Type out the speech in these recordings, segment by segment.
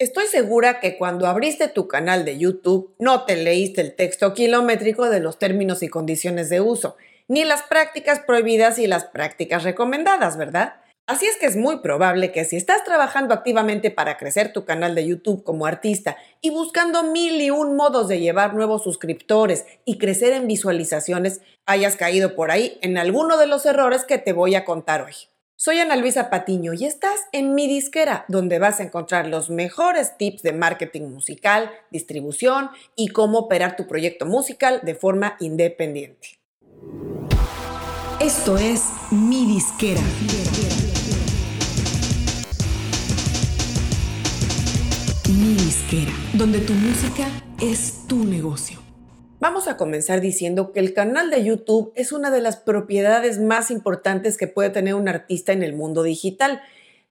Estoy segura que cuando abriste tu canal de YouTube no te leíste el texto kilométrico de los términos y condiciones de uso, ni las prácticas prohibidas y las prácticas recomendadas, ¿verdad? Así es que es muy probable que si estás trabajando activamente para crecer tu canal de YouTube como artista y buscando mil y un modos de llevar nuevos suscriptores y crecer en visualizaciones, hayas caído por ahí en alguno de los errores que te voy a contar hoy. Soy Ana Luisa Patiño y estás en mi disquera, donde vas a encontrar los mejores tips de marketing musical, distribución y cómo operar tu proyecto musical de forma independiente. Esto es mi disquera. Mi disquera, donde tu música es tu negocio. Vamos a comenzar diciendo que el canal de YouTube es una de las propiedades más importantes que puede tener un artista en el mundo digital.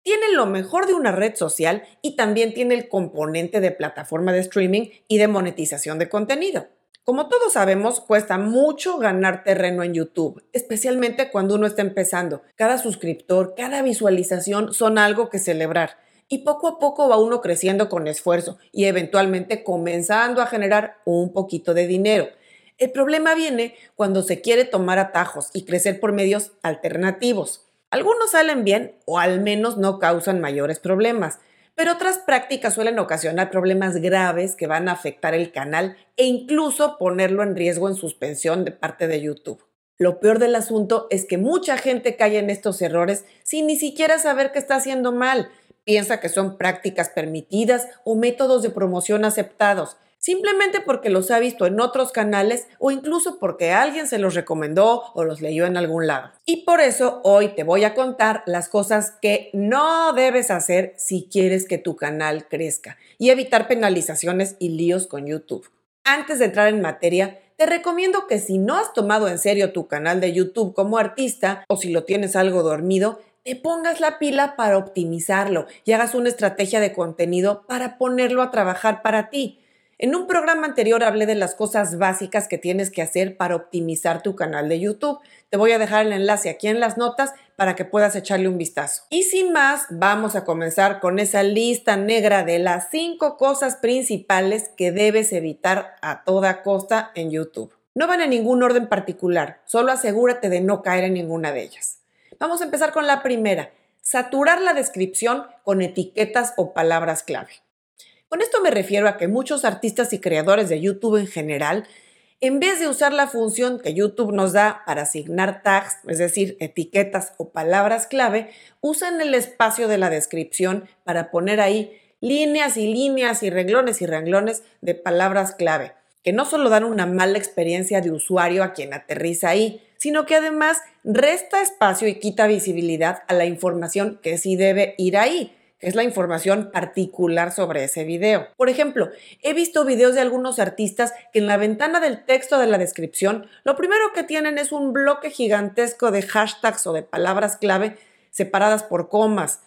Tiene lo mejor de una red social y también tiene el componente de plataforma de streaming y de monetización de contenido. Como todos sabemos, cuesta mucho ganar terreno en YouTube, especialmente cuando uno está empezando. Cada suscriptor, cada visualización son algo que celebrar y poco a poco va uno creciendo con esfuerzo y eventualmente comenzando a generar un poquito de dinero. El problema viene cuando se quiere tomar atajos y crecer por medios alternativos. Algunos salen bien o al menos no causan mayores problemas, pero otras prácticas suelen ocasionar problemas graves que van a afectar el canal e incluso ponerlo en riesgo en suspensión de parte de YouTube. Lo peor del asunto es que mucha gente cae en estos errores sin ni siquiera saber que está haciendo mal piensa que son prácticas permitidas o métodos de promoción aceptados, simplemente porque los ha visto en otros canales o incluso porque alguien se los recomendó o los leyó en algún lado. Y por eso hoy te voy a contar las cosas que no debes hacer si quieres que tu canal crezca y evitar penalizaciones y líos con YouTube. Antes de entrar en materia, te recomiendo que si no has tomado en serio tu canal de YouTube como artista o si lo tienes algo dormido, te pongas la pila para optimizarlo y hagas una estrategia de contenido para ponerlo a trabajar para ti. En un programa anterior hablé de las cosas básicas que tienes que hacer para optimizar tu canal de YouTube. Te voy a dejar el enlace aquí en las notas para que puedas echarle un vistazo. Y sin más, vamos a comenzar con esa lista negra de las cinco cosas principales que debes evitar a toda costa en YouTube. No van en ningún orden particular, solo asegúrate de no caer en ninguna de ellas. Vamos a empezar con la primera, saturar la descripción con etiquetas o palabras clave. Con esto me refiero a que muchos artistas y creadores de YouTube en general, en vez de usar la función que YouTube nos da para asignar tags, es decir, etiquetas o palabras clave, usan el espacio de la descripción para poner ahí líneas y líneas y renglones y renglones de palabras clave, que no solo dan una mala experiencia de usuario a quien aterriza ahí, sino que además resta espacio y quita visibilidad a la información que sí debe ir ahí, que es la información particular sobre ese video. Por ejemplo, he visto videos de algunos artistas que en la ventana del texto de la descripción, lo primero que tienen es un bloque gigantesco de hashtags o de palabras clave separadas por comas.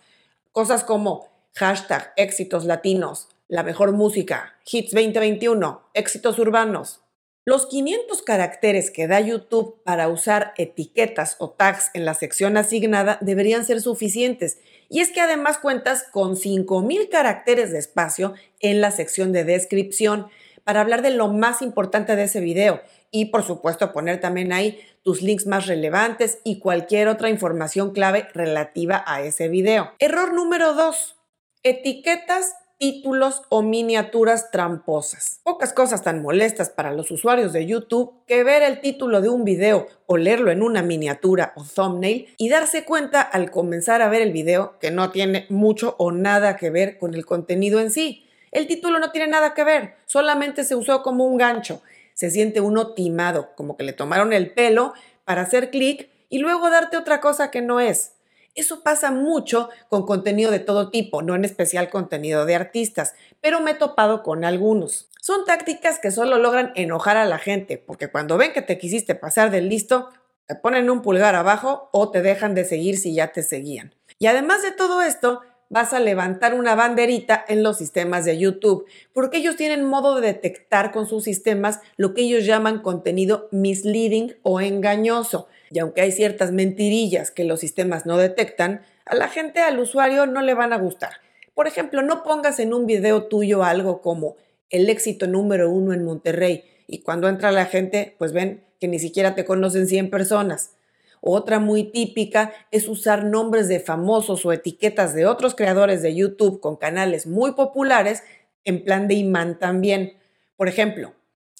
Cosas como hashtag éxitos latinos, la mejor música, hits 2021, éxitos urbanos, los 500 caracteres que da YouTube para usar etiquetas o tags en la sección asignada deberían ser suficientes. Y es que además cuentas con 5000 caracteres de espacio en la sección de descripción para hablar de lo más importante de ese video y por supuesto poner también ahí tus links más relevantes y cualquier otra información clave relativa a ese video. Error número 2. Etiquetas títulos o miniaturas tramposas. Pocas cosas tan molestas para los usuarios de YouTube que ver el título de un video o leerlo en una miniatura o thumbnail y darse cuenta al comenzar a ver el video que no tiene mucho o nada que ver con el contenido en sí. El título no tiene nada que ver, solamente se usó como un gancho. Se siente uno timado, como que le tomaron el pelo para hacer clic y luego darte otra cosa que no es. Eso pasa mucho con contenido de todo tipo, no en especial contenido de artistas, pero me he topado con algunos. Son tácticas que solo logran enojar a la gente, porque cuando ven que te quisiste pasar del listo, te ponen un pulgar abajo o te dejan de seguir si ya te seguían. Y además de todo esto, vas a levantar una banderita en los sistemas de YouTube, porque ellos tienen modo de detectar con sus sistemas lo que ellos llaman contenido misleading o engañoso. Y aunque hay ciertas mentirillas que los sistemas no detectan, a la gente, al usuario, no le van a gustar. Por ejemplo, no pongas en un video tuyo algo como el éxito número uno en Monterrey y cuando entra la gente, pues ven que ni siquiera te conocen 100 personas. Otra muy típica es usar nombres de famosos o etiquetas de otros creadores de YouTube con canales muy populares en plan de imán también. Por ejemplo,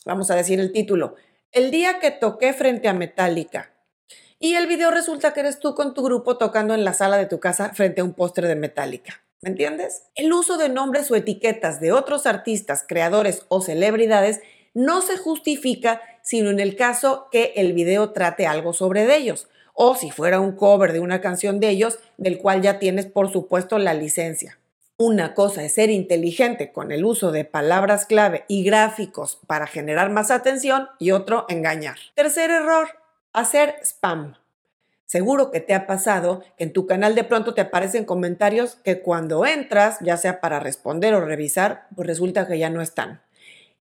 vamos a decir el título, El día que toqué frente a Metallica. Y el video resulta que eres tú con tu grupo tocando en la sala de tu casa frente a un póster de Metallica. ¿Me entiendes? El uso de nombres o etiquetas de otros artistas, creadores o celebridades no se justifica sino en el caso que el video trate algo sobre ellos o si fuera un cover de una canción de ellos del cual ya tienes por supuesto la licencia. Una cosa es ser inteligente con el uso de palabras clave y gráficos para generar más atención y otro engañar. Tercer error, hacer spam. Seguro que te ha pasado que en tu canal de pronto te aparecen comentarios que cuando entras, ya sea para responder o revisar, pues resulta que ya no están.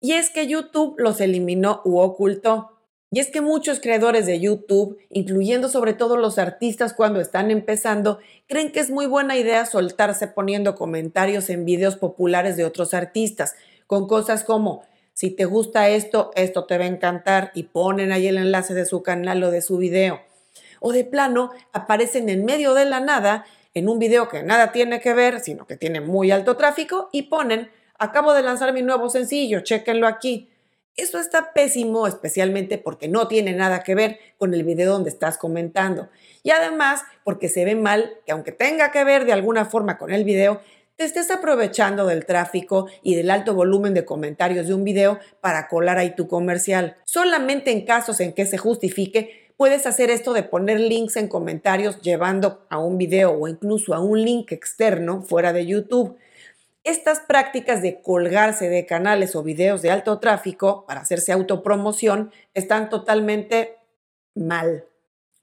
Y es que YouTube los eliminó u ocultó. Y es que muchos creadores de YouTube, incluyendo sobre todo los artistas cuando están empezando, creen que es muy buena idea soltarse poniendo comentarios en videos populares de otros artistas, con cosas como, si te gusta esto, esto te va a encantar, y ponen ahí el enlace de su canal o de su video. O de plano, aparecen en medio de la nada, en un video que nada tiene que ver, sino que tiene muy alto tráfico, y ponen, acabo de lanzar mi nuevo sencillo, chéquenlo aquí eso está pésimo, especialmente porque no tiene nada que ver con el video donde estás comentando. Y además, porque se ve mal que aunque tenga que ver de alguna forma con el video, te estés aprovechando del tráfico y del alto volumen de comentarios de un video para colar ahí tu comercial. Solamente en casos en que se justifique, puedes hacer esto de poner links en comentarios llevando a un video o incluso a un link externo fuera de YouTube. Estas prácticas de colgarse de canales o videos de alto tráfico para hacerse autopromoción están totalmente mal.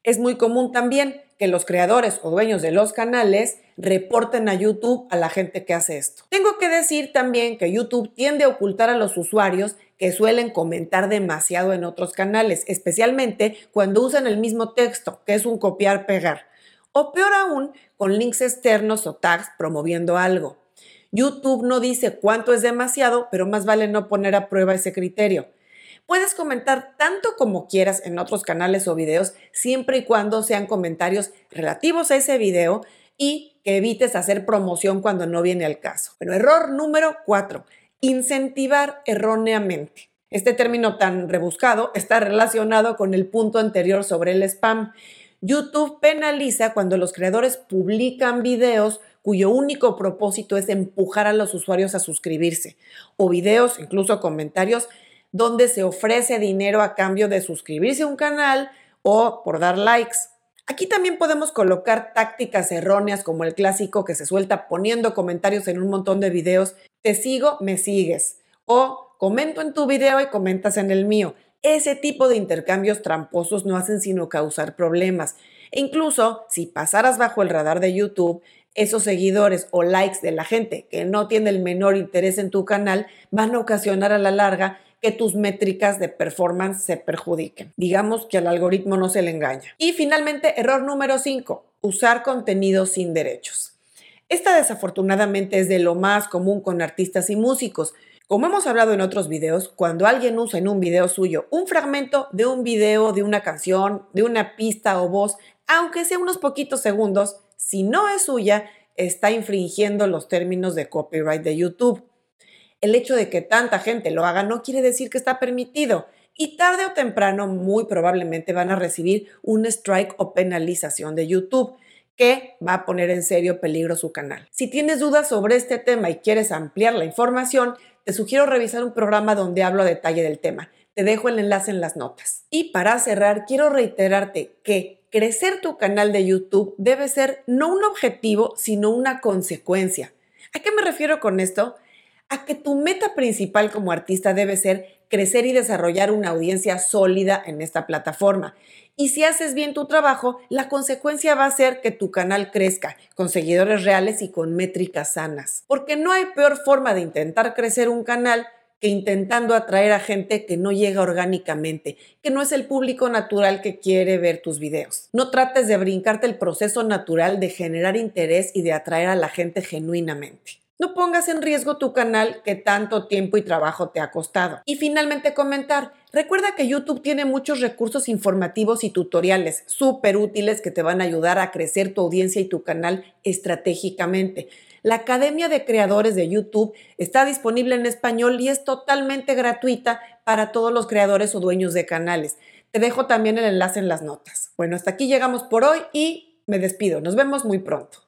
Es muy común también que los creadores o dueños de los canales reporten a YouTube a la gente que hace esto. Tengo que decir también que YouTube tiende a ocultar a los usuarios que suelen comentar demasiado en otros canales, especialmente cuando usan el mismo texto, que es un copiar-pegar, o peor aún, con links externos o tags promoviendo algo. YouTube no dice cuánto es demasiado, pero más vale no poner a prueba ese criterio. Puedes comentar tanto como quieras en otros canales o videos, siempre y cuando sean comentarios relativos a ese video y que evites hacer promoción cuando no viene al caso. Pero error número 4, incentivar erróneamente. Este término tan rebuscado está relacionado con el punto anterior sobre el spam. YouTube penaliza cuando los creadores publican videos cuyo único propósito es empujar a los usuarios a suscribirse, o videos, incluso comentarios, donde se ofrece dinero a cambio de suscribirse a un canal o por dar likes. Aquí también podemos colocar tácticas erróneas como el clásico que se suelta poniendo comentarios en un montón de videos, te sigo, me sigues, o comento en tu video y comentas en el mío. Ese tipo de intercambios tramposos no hacen sino causar problemas. E incluso si pasaras bajo el radar de YouTube, esos seguidores o likes de la gente que no tiene el menor interés en tu canal van a ocasionar a la larga que tus métricas de performance se perjudiquen. Digamos que al algoritmo no se le engaña. Y finalmente, error número 5, usar contenido sin derechos. Esta desafortunadamente es de lo más común con artistas y músicos. Como hemos hablado en otros videos, cuando alguien usa en un video suyo un fragmento de un video, de una canción, de una pista o voz, aunque sea unos poquitos segundos, si no es suya, está infringiendo los términos de copyright de YouTube. El hecho de que tanta gente lo haga no quiere decir que está permitido y tarde o temprano muy probablemente van a recibir un strike o penalización de YouTube que va a poner en serio peligro su canal. Si tienes dudas sobre este tema y quieres ampliar la información, te sugiero revisar un programa donde hablo a detalle del tema. Te dejo el enlace en las notas. Y para cerrar, quiero reiterarte que crecer tu canal de YouTube debe ser no un objetivo, sino una consecuencia. ¿A qué me refiero con esto? A que tu meta principal como artista debe ser crecer y desarrollar una audiencia sólida en esta plataforma. Y si haces bien tu trabajo, la consecuencia va a ser que tu canal crezca con seguidores reales y con métricas sanas. Porque no hay peor forma de intentar crecer un canal que intentando atraer a gente que no llega orgánicamente, que no es el público natural que quiere ver tus videos. No trates de brincarte el proceso natural de generar interés y de atraer a la gente genuinamente. No pongas en riesgo tu canal que tanto tiempo y trabajo te ha costado. Y finalmente comentar, recuerda que YouTube tiene muchos recursos informativos y tutoriales súper útiles que te van a ayudar a crecer tu audiencia y tu canal estratégicamente. La Academia de Creadores de YouTube está disponible en español y es totalmente gratuita para todos los creadores o dueños de canales. Te dejo también el enlace en las notas. Bueno, hasta aquí llegamos por hoy y me despido. Nos vemos muy pronto.